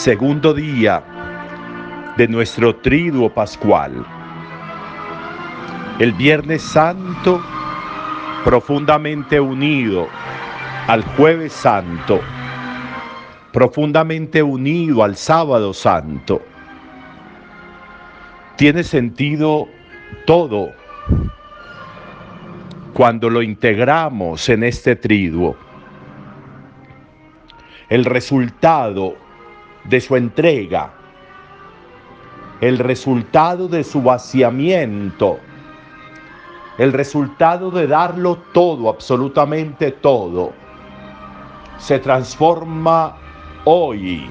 segundo día de nuestro triduo pascual. El Viernes Santo profundamente unido al Jueves Santo, profundamente unido al Sábado Santo. Tiene sentido todo cuando lo integramos en este triduo. El resultado de su entrega, el resultado de su vaciamiento, el resultado de darlo todo, absolutamente todo, se transforma hoy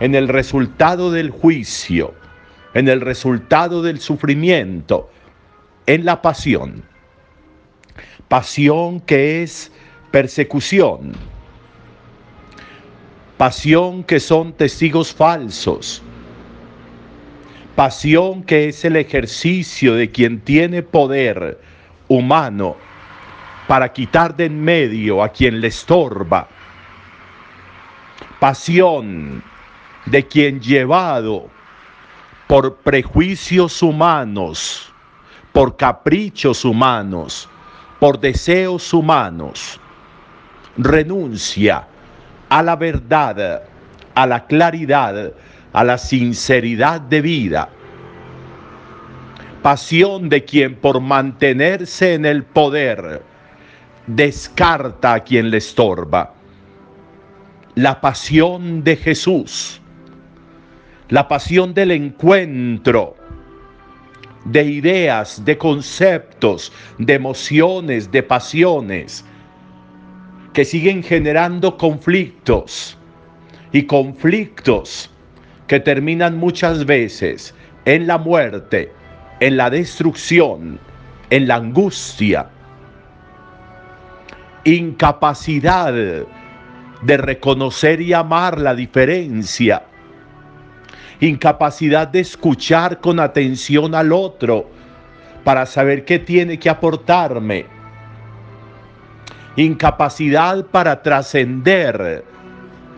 en el resultado del juicio, en el resultado del sufrimiento, en la pasión. Pasión que es persecución, pasión que son testigos falsos, pasión que es el ejercicio de quien tiene poder humano para quitar de en medio a quien le estorba, pasión de quien llevado por prejuicios humanos, por caprichos humanos, por deseos humanos, renuncia a la verdad, a la claridad, a la sinceridad de vida. Pasión de quien por mantenerse en el poder descarta a quien le estorba. La pasión de Jesús, la pasión del encuentro de ideas, de conceptos, de emociones, de pasiones que siguen generando conflictos y conflictos que terminan muchas veces en la muerte, en la destrucción, en la angustia, incapacidad de reconocer y amar la diferencia, incapacidad de escuchar con atención al otro para saber qué tiene que aportarme, incapacidad para trascender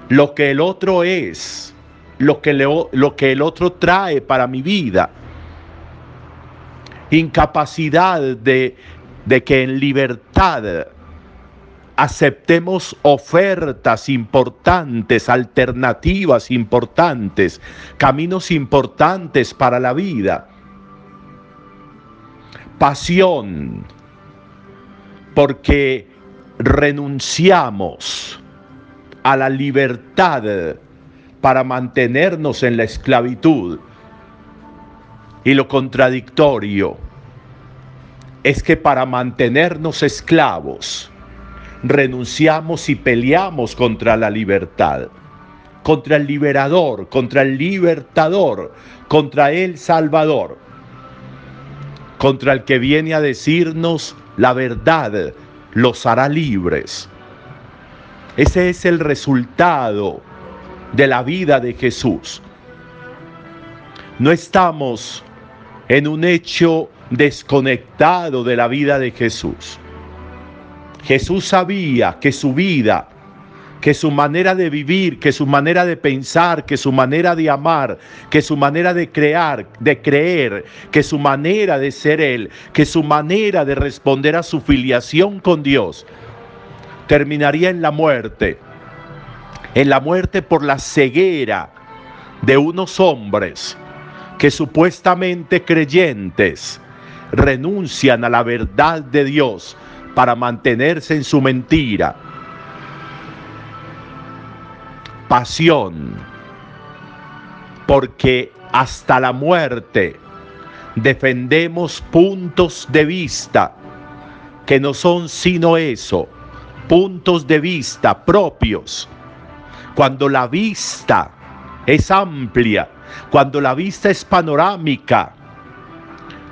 lo que el otro es, lo que, lo que el otro trae para mi vida, incapacidad de, de que en libertad aceptemos ofertas importantes, alternativas importantes, caminos importantes para la vida. Pasión, porque renunciamos a la libertad para mantenernos en la esclavitud. Y lo contradictorio es que para mantenernos esclavos, renunciamos y peleamos contra la libertad, contra el liberador, contra el libertador, contra el salvador, contra el que viene a decirnos la verdad, los hará libres. Ese es el resultado de la vida de Jesús. No estamos en un hecho desconectado de la vida de Jesús. Jesús sabía que su vida, que su manera de vivir, que su manera de pensar, que su manera de amar, que su manera de crear, de creer, que su manera de ser Él, que su manera de responder a su filiación con Dios, terminaría en la muerte, en la muerte por la ceguera de unos hombres que supuestamente creyentes renuncian a la verdad de Dios para mantenerse en su mentira. Pasión, porque hasta la muerte defendemos puntos de vista que no son sino eso, puntos de vista propios. Cuando la vista es amplia, cuando la vista es panorámica,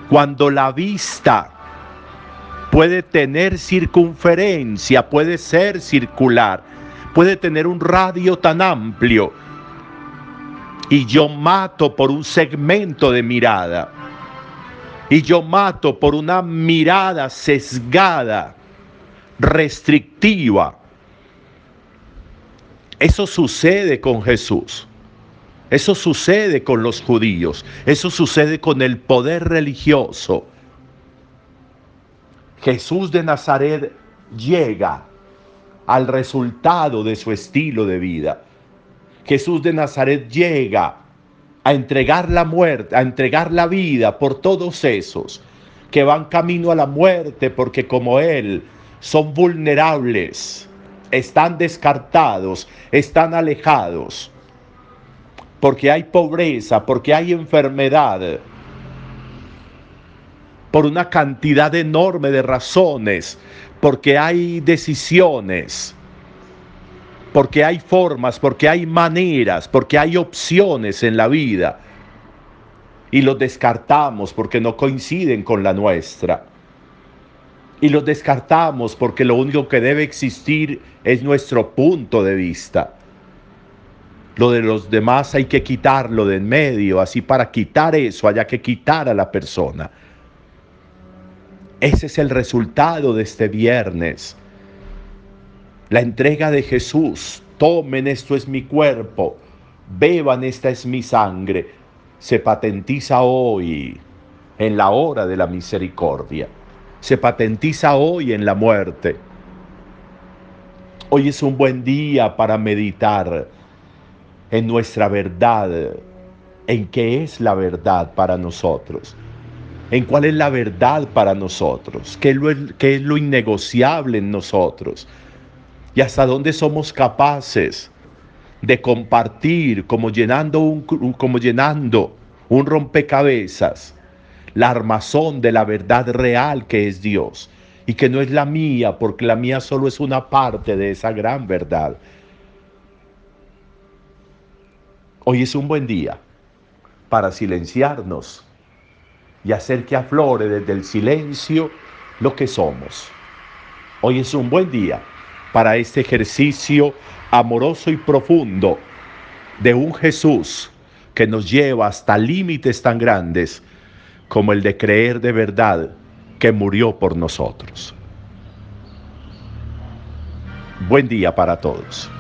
cuando la vista puede tener circunferencia, puede ser circular, puede tener un radio tan amplio. Y yo mato por un segmento de mirada. Y yo mato por una mirada sesgada restrictiva. Eso sucede con Jesús. Eso sucede con los judíos. Eso sucede con el poder religioso. Jesús de Nazaret llega al resultado de su estilo de vida. Jesús de Nazaret llega a entregar la muerte, a entregar la vida por todos esos que van camino a la muerte porque como Él son vulnerables, están descartados, están alejados, porque hay pobreza, porque hay enfermedad, por una cantidad enorme de razones, porque hay decisiones porque hay formas, porque hay maneras, porque hay opciones en la vida y los descartamos porque no coinciden con la nuestra. Y los descartamos porque lo único que debe existir es nuestro punto de vista. Lo de los demás hay que quitarlo de en medio, así para quitar eso haya que quitar a la persona. Ese es el resultado de este viernes. La entrega de Jesús, tomen esto es mi cuerpo, beban esta es mi sangre, se patentiza hoy en la hora de la misericordia, se patentiza hoy en la muerte. Hoy es un buen día para meditar en nuestra verdad, en qué es la verdad para nosotros, en cuál es la verdad para nosotros, qué es lo, es lo innegociable en nosotros y hasta dónde somos capaces de compartir como llenando un, como llenando un rompecabezas la armazón de la verdad real que es Dios y que no es la mía porque la mía solo es una parte de esa gran verdad. Hoy es un buen día para silenciarnos y hacer que aflore desde el silencio lo que somos. Hoy es un buen día para este ejercicio amoroso y profundo de un Jesús que nos lleva hasta límites tan grandes como el de creer de verdad que murió por nosotros. Buen día para todos.